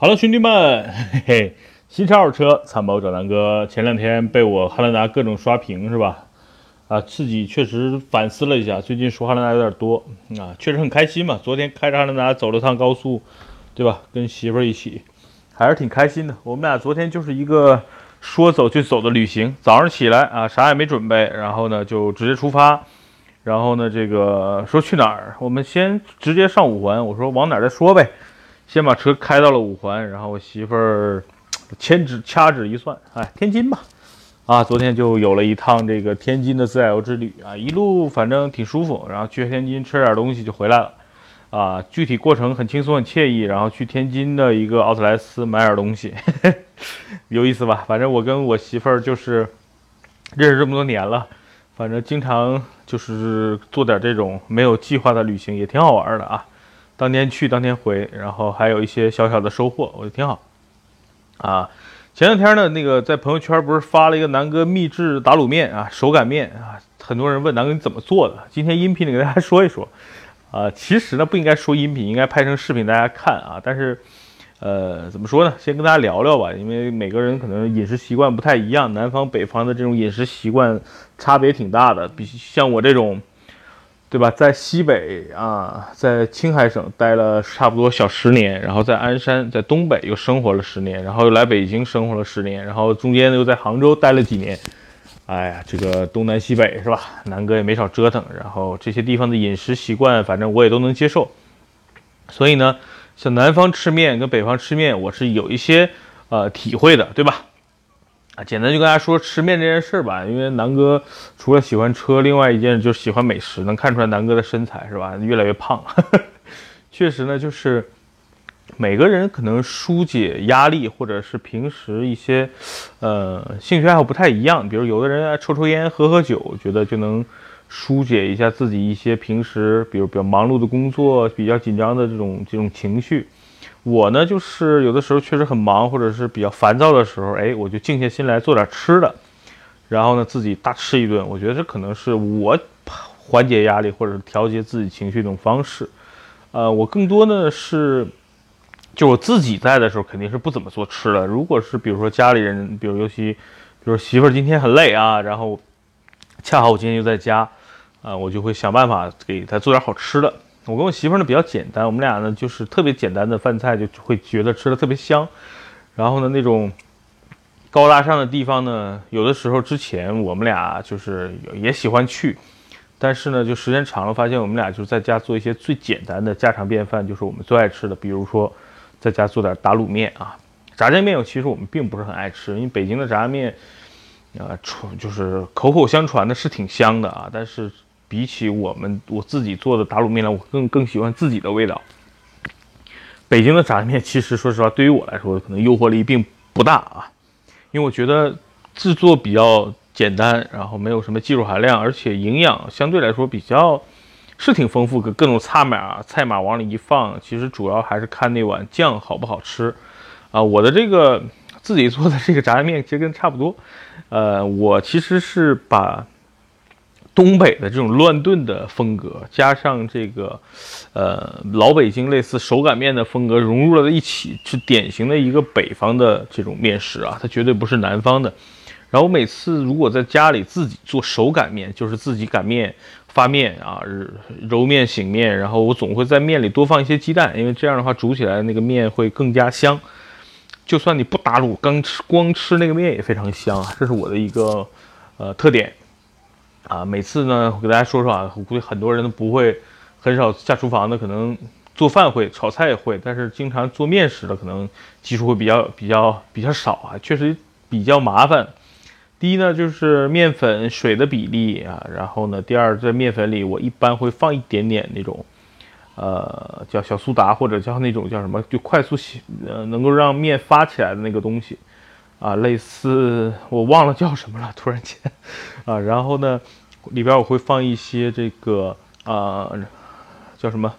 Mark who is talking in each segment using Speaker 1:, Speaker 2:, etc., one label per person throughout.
Speaker 1: 好了，兄弟们，嘿嘿，新车二手车，参谋找南哥。前两天被我汉兰达各种刷屏是吧？啊，自己确实反思了一下，最近说汉兰达有点多啊，确实很开心嘛。昨天开着汉兰达走了趟高速，对吧？跟媳妇儿一起，还是挺开心的。我们俩昨天就是一个说走就走的旅行，早上起来啊，啥也没准备，然后呢就直接出发，然后呢这个说去哪儿？我们先直接上五环，我说往哪儿再说呗。先把车开到了五环，然后我媳妇儿牵指掐指一算，哎，天津吧，啊，昨天就有了一趟这个天津的自驾游之旅。啊，一路反正挺舒服，然后去天津吃点东西就回来了，啊，具体过程很轻松很惬意，然后去天津的一个奥特莱斯买点东西，有意思吧？反正我跟我媳妇儿就是认识这么多年了，反正经常就是做点这种没有计划的旅行，也挺好玩的啊。当天去当天回，然后还有一些小小的收获，我觉得挺好。啊，前两天呢，那个在朋友圈不是发了一个南哥秘制打卤面啊，手擀面啊，很多人问南哥你怎么做的？今天音频里给大家说一说。啊，其实呢不应该说音频，应该拍成视频大家看啊。但是，呃，怎么说呢？先跟大家聊聊吧，因为每个人可能饮食习惯不太一样，南方北方的这种饮食习惯差别挺大的，比像我这种。对吧？在西北啊，在青海省待了差不多小十年，然后在鞍山，在东北又生活了十年，然后又来北京生活了十年，然后中间又在杭州待了几年。哎呀，这个东南西北是吧？南哥也没少折腾，然后这些地方的饮食习惯，反正我也都能接受。所以呢，像南方吃面跟北方吃面，我是有一些呃体会的，对吧？啊，简单就跟大家说吃面这件事儿吧，因为南哥除了喜欢车，另外一件就是喜欢美食，能看出来南哥的身材是吧？越来越胖，确实呢，就是每个人可能疏解压力，或者是平时一些呃兴趣爱好不太一样，比如有的人爱抽抽烟、喝喝酒，觉得就能疏解一下自己一些平时比如比较忙碌的工作、比较紧张的这种这种情绪。我呢，就是有的时候确实很忙，或者是比较烦躁的时候，哎，我就静下心来做点吃的，然后呢，自己大吃一顿。我觉得这可能是我缓解压力或者调节自己情绪一种方式。呃，我更多呢是，就我自己在的时候，肯定是不怎么做吃的。如果是比如说家里人，比如尤其，比如媳妇儿今天很累啊，然后恰好我今天就在家，啊，我就会想办法给她做点好吃的。我跟我媳妇呢比较简单，我们俩呢就是特别简单的饭菜就会觉得吃的特别香。然后呢，那种高大上的地方呢，有的时候之前我们俩就是也喜欢去，但是呢，就时间长了发现我们俩就在家做一些最简单的家常便饭，就是我们最爱吃的，比如说在家做点打卤面啊，炸酱面其实我们并不是很爱吃，因为北京的炸酱面啊传就是口口相传的是挺香的啊，但是。比起我们我自己做的打卤面来，我更更喜欢自己的味道。北京的炸酱面其实说实话，对于我来说可能诱惑力并不大啊，因为我觉得制作比较简单，然后没有什么技术含量，而且营养相对来说比较是挺丰富，各各种菜码菜码往里一放，其实主要还是看那碗酱好不好吃啊。我的这个自己做的这个炸酱面其实跟差不多，呃，我其实是把。东北的这种乱炖的风格，加上这个，呃，老北京类似手擀面的风格融入了在一起，是典型的一个北方的这种面食啊，它绝对不是南方的。然后我每次如果在家里自己做手擀面，就是自己擀面、发面啊、揉面、醒面，然后我总会在面里多放一些鸡蛋，因为这样的话煮起来那个面会更加香。就算你不打卤，刚吃光吃那个面也非常香啊，这是我的一个呃特点。啊，每次呢，我给大家说说啊，我估计很多人都不会，很少下厨房的，可能做饭会，炒菜也会，但是经常做面食的，可能技术会比较比较比较少啊，确实比较麻烦。第一呢，就是面粉水的比例啊，然后呢，第二在面粉里，我一般会放一点点那种，呃，叫小苏打或者叫那种叫什么，就快速洗，呃，能够让面发起来的那个东西。啊，类似我忘了叫什么了，突然间，啊，然后呢，里边我会放一些这个啊，叫什么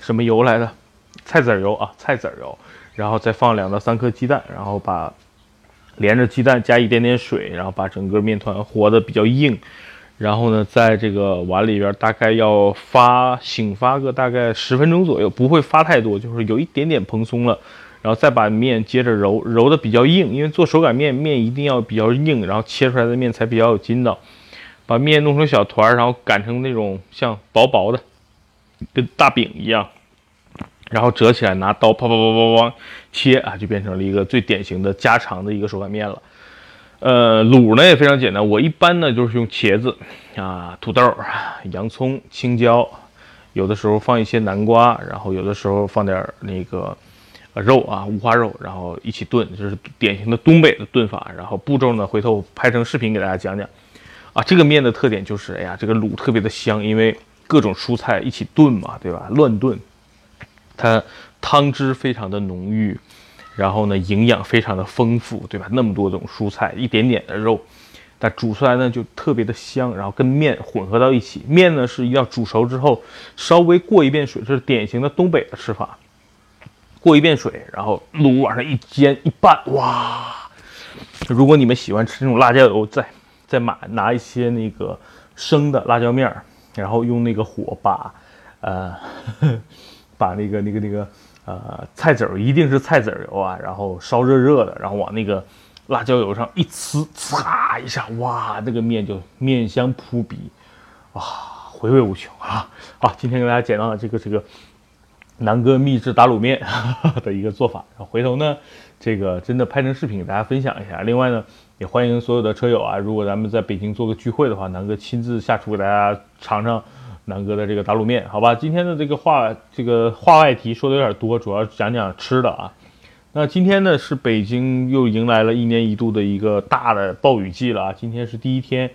Speaker 1: 什么油来的，菜籽油啊，菜籽油，然后再放两到三颗鸡蛋，然后把连着鸡蛋加一点点水，然后把整个面团和的比较硬，然后呢，在这个碗里边大概要发醒发个大概十分钟左右，不会发太多，就是有一点点蓬松了。然后再把面接着揉，揉的比较硬，因为做手擀面面一定要比较硬，然后切出来的面才比较有筋道。把面弄成小团儿，然后擀成那种像薄薄的，跟大饼一样，然后折起来，拿刀啪啪啪啪啪切啊，就变成了一个最典型的家常的一个手擀面了。呃，卤呢也非常简单，我一般呢就是用茄子啊、土豆、洋葱、青椒，有的时候放一些南瓜，然后有的时候放点那个肉啊，五花肉，然后一起炖，就是典型的东北的炖法。然后步骤呢，回头拍成视频给大家讲讲。啊，这个面的特点就是，哎呀，这个卤特别的香，因为各种蔬菜一起炖嘛，对吧？乱炖，它汤汁非常的浓郁，然后呢，营养非常的丰富，对吧？那么多种蔬菜，一点点的肉，但煮出来呢就特别的香，然后跟面混合到一起，面呢是要煮熟之后稍微过一遍水，这是典型的东北的吃法，过一遍水，然后卤往上一煎一拌，哇！如果你们喜欢吃那种辣椒油，再。再买拿一些那个生的辣椒面儿，然后用那个火把，呃，把那个那个那个呃菜籽儿一定是菜籽儿油啊，然后烧热热的，然后往那个辣椒油上一呲，呲一下，哇，那个面就面香扑鼻，哇，回味无穷啊！好，今天给大家讲到了这个这个南哥秘制打卤面 的一个做法，然后回头呢，这个真的拍成视频给大家分享一下。另外呢。也欢迎所有的车友啊！如果咱们在北京做个聚会的话，南哥亲自下厨给大家尝尝南哥的这个打卤面，好吧？今天的这个话，这个话外题说的有点多，主要讲讲吃的啊。那今天呢是北京又迎来了一年一度的一个大的暴雨季了啊！今天是第一天，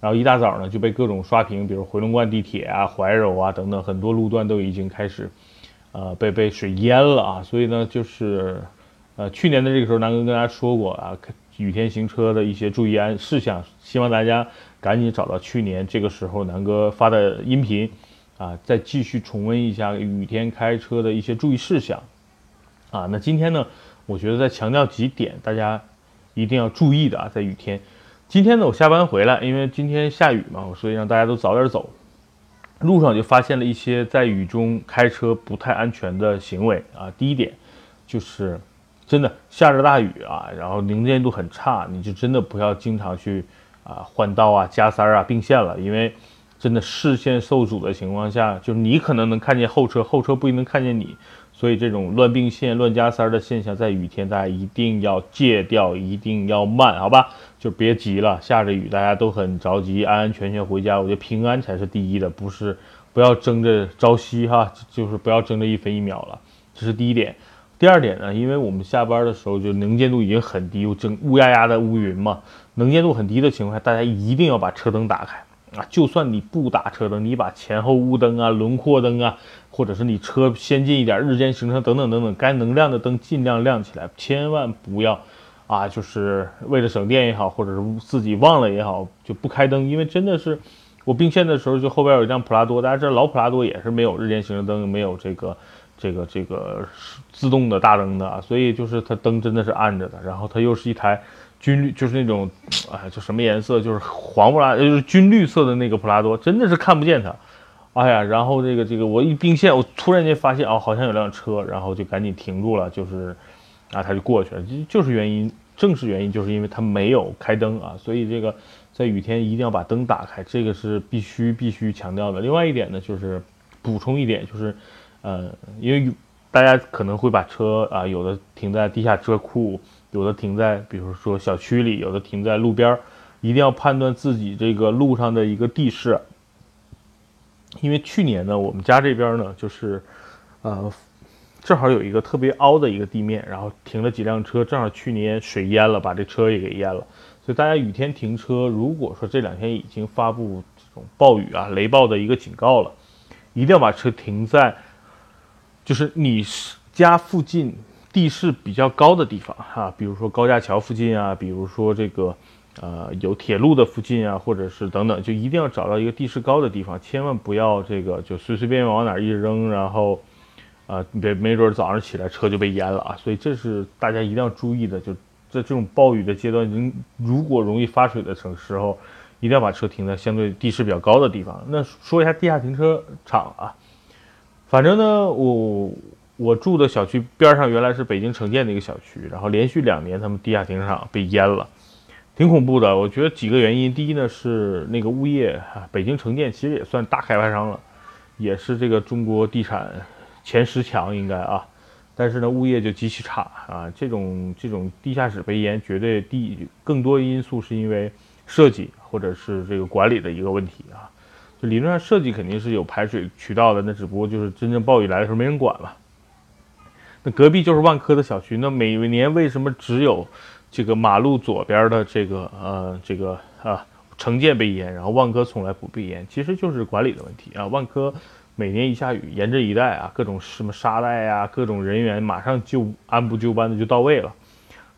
Speaker 1: 然后一大早呢就被各种刷屏，比如回龙观地铁啊、怀柔啊等等很多路段都已经开始，呃，被被水淹了啊！所以呢，就是呃去年的这个时候，南哥跟大家说过啊。雨天行车的一些注意安事项，希望大家赶紧找到去年这个时候南哥发的音频，啊，再继续重温一下雨天开车的一些注意事项，啊，那今天呢，我觉得再强调几点，大家一定要注意的啊，在雨天，今天呢，我下班回来，因为今天下雨嘛，所以让大家都早点走，路上就发现了一些在雨中开车不太安全的行为啊，第一点就是。真的下着大雨啊，然后能见度很差，你就真的不要经常去啊换道啊、加塞儿啊、并线了，因为真的视线受阻的情况下，就是你可能能看见后车，后车不一定能看见你，所以这种乱并线、乱加塞儿的现象，在雨天大家一定要戒掉，一定要慢，好吧？就别急了，下着雨大家都很着急，安安全全回家，我觉得平安才是第一的，不是不要争着朝夕哈，就是不要争着一分一秒了，这是第一点。第二点呢，因为我们下班的时候就能见度已经很低，整乌压压的乌云嘛，能见度很低的情况下，大家一定要把车灯打开啊！就算你不打车灯，你把前后雾灯啊、轮廓灯啊，或者是你车先进一点日间行车等等等等，该能亮的灯尽量亮起来，千万不要啊，就是为了省电也好，或者是自己忘了也好，就不开灯，因为真的是我并线的时候，就后边有一辆普拉多，大家知道老普拉多也是没有日间行车灯，没有这个。这个这个自动的大灯的，所以就是它灯真的是暗着的，然后它又是一台军绿，就是那种，哎，就什么颜色，就是黄不拉，就是军绿色的那个普拉多，真的是看不见它。哎呀，然后这个这个我一并线，我突然间发现哦，好像有辆车，然后就赶紧停住了，就是啊，他就过去了，就是原因，正是原因，就是因为他没有开灯啊，所以这个在雨天一定要把灯打开，这个是必须必须强调的。另外一点呢，就是补充一点，就是。呃，因为大家可能会把车啊，有的停在地下车库，有的停在比如说小区里，有的停在路边儿，一定要判断自己这个路上的一个地势。因为去年呢，我们家这边呢，就是呃，正好有一个特别凹的一个地面，然后停了几辆车，正好去年水淹了，把这车也给淹了。所以大家雨天停车，如果说这两天已经发布这种暴雨啊、雷暴的一个警告了，一定要把车停在。就是你家附近地势比较高的地方哈，比如说高架桥附近啊，比如说这个呃有铁路的附近啊，或者是等等，就一定要找到一个地势高的地方，千万不要这个就随随便便往哪儿一扔，然后啊别没准早上起来车就被淹了啊，所以这是大家一定要注意的。就在这种暴雨的阶段，您如果容易发水的城时候，一定要把车停在相对地势比较高的地方。那说一下地下停车场啊。反正呢，我我住的小区边上原来是北京城建的一个小区，然后连续两年他们地下停车场被淹了，挺恐怖的。我觉得几个原因，第一呢是那个物业啊，北京城建其实也算大开发商了，也是这个中国地产前十强应该啊，但是呢物业就极其差啊，这种这种地下室被淹，绝对第更多因素是因为设计或者是这个管理的一个问题啊。就理论上设计肯定是有排水渠道的，那只不过就是真正暴雨来的时候没人管了。那隔壁就是万科的小区，那每年为什么只有这个马路左边的这个呃这个啊城建被淹，然后万科从来不被淹？其实就是管理的问题啊。万科每年一下雨，沿着一带啊各种什么沙袋啊，各种人员马上就按部就班的就到位了。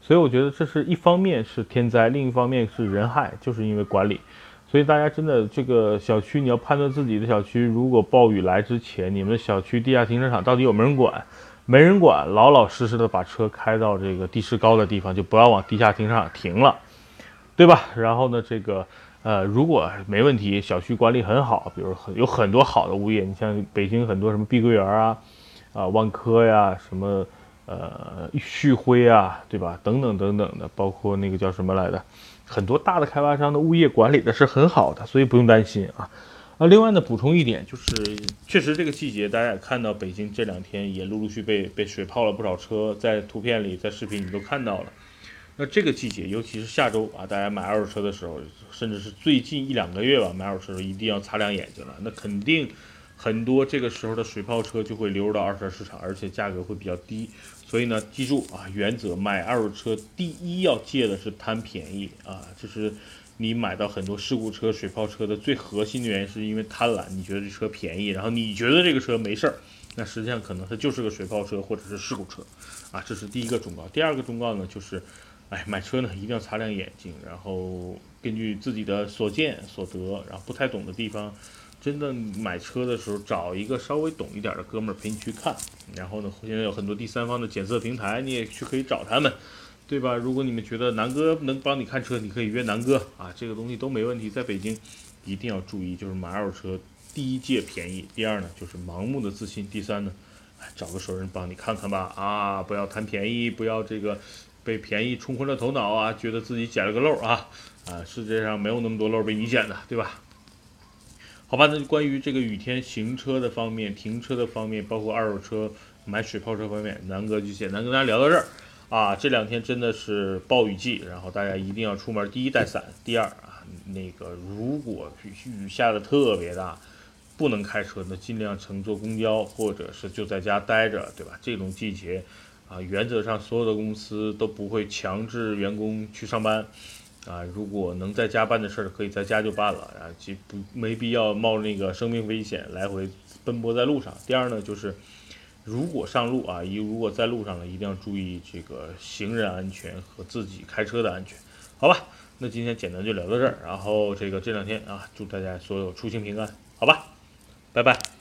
Speaker 1: 所以我觉得这是一方面是天灾，另一方面是人害，就是因为管理。所以大家真的这个小区你要判断自己的小区，如果暴雨来之前，你们小区地下停车场到底有没有人管？没人管，老老实实的把车开到这个地势高的地方，就不要往地下停车场停了，对吧？然后呢，这个呃，如果没问题，小区管理很好，比如很有很多好的物业，你像北京很多什么碧桂园啊，啊万科呀，什么呃旭辉啊，对吧？等等等等的，包括那个叫什么来的，很多大的开发商的物业管理的是很好的，所以不用担心啊。啊，另外呢，补充一点，就是确实这个季节，大家也看到北京这两天也陆陆续被被水泡了不少车，在图片里，在视频里都看到了。那这个季节，尤其是下周啊，大家买二手车的时候，甚至是最近一两个月吧，买二手车的时候一定要擦亮眼睛了。那肯定很多这个时候的水泡车就会流入到二手车市场，而且价格会比较低。所以呢，记住啊，原则买二手车第一要戒的是贪便宜啊，就是。你买到很多事故车、水泡车的最核心的原因，是因为贪婪。你觉得这车便宜，然后你觉得这个车没事儿，那实际上可能它就是个水泡车或者是事故车，啊，这是第一个忠告。第二个忠告呢，就是，哎，买车呢一定要擦亮眼睛，然后根据自己的所见所得，然后不太懂的地方，真的买车的时候找一个稍微懂一点的哥们儿陪你去看。然后呢，现在有很多第三方的检测平台，你也去可以找他们。对吧？如果你们觉得南哥能帮你看车，你可以约南哥啊，这个东西都没问题。在北京，一定要注意，就是买二手车，第一借便宜，第二呢就是盲目的自信，第三呢，找个熟人帮你看看吧啊，不要贪便宜，不要这个被便宜冲昏了头脑啊，觉得自己捡了个漏啊啊，世界上没有那么多漏被你捡的，对吧？好吧，那关于这个雨天行车的方面、停车的方面，包括二手车买水泡车方面，南哥就简单跟大家聊到这儿。啊，这两天真的是暴雨季，然后大家一定要出门。第一带伞，第二啊，那个如果雨下的特别大，不能开车，那尽量乘坐公交或者是就在家待着，对吧？这种季节啊，原则上所有的公司都不会强制员工去上班啊。如果能在家办的事儿，可以在家就办了啊，就不没必要冒那个生命危险来回奔波在路上。第二呢，就是。如果上路啊，一如果在路上了，一定要注意这个行人安全和自己开车的安全，好吧？那今天简单就聊到这儿，然后这个这两天啊，祝大家所有出行平安，好吧？拜拜。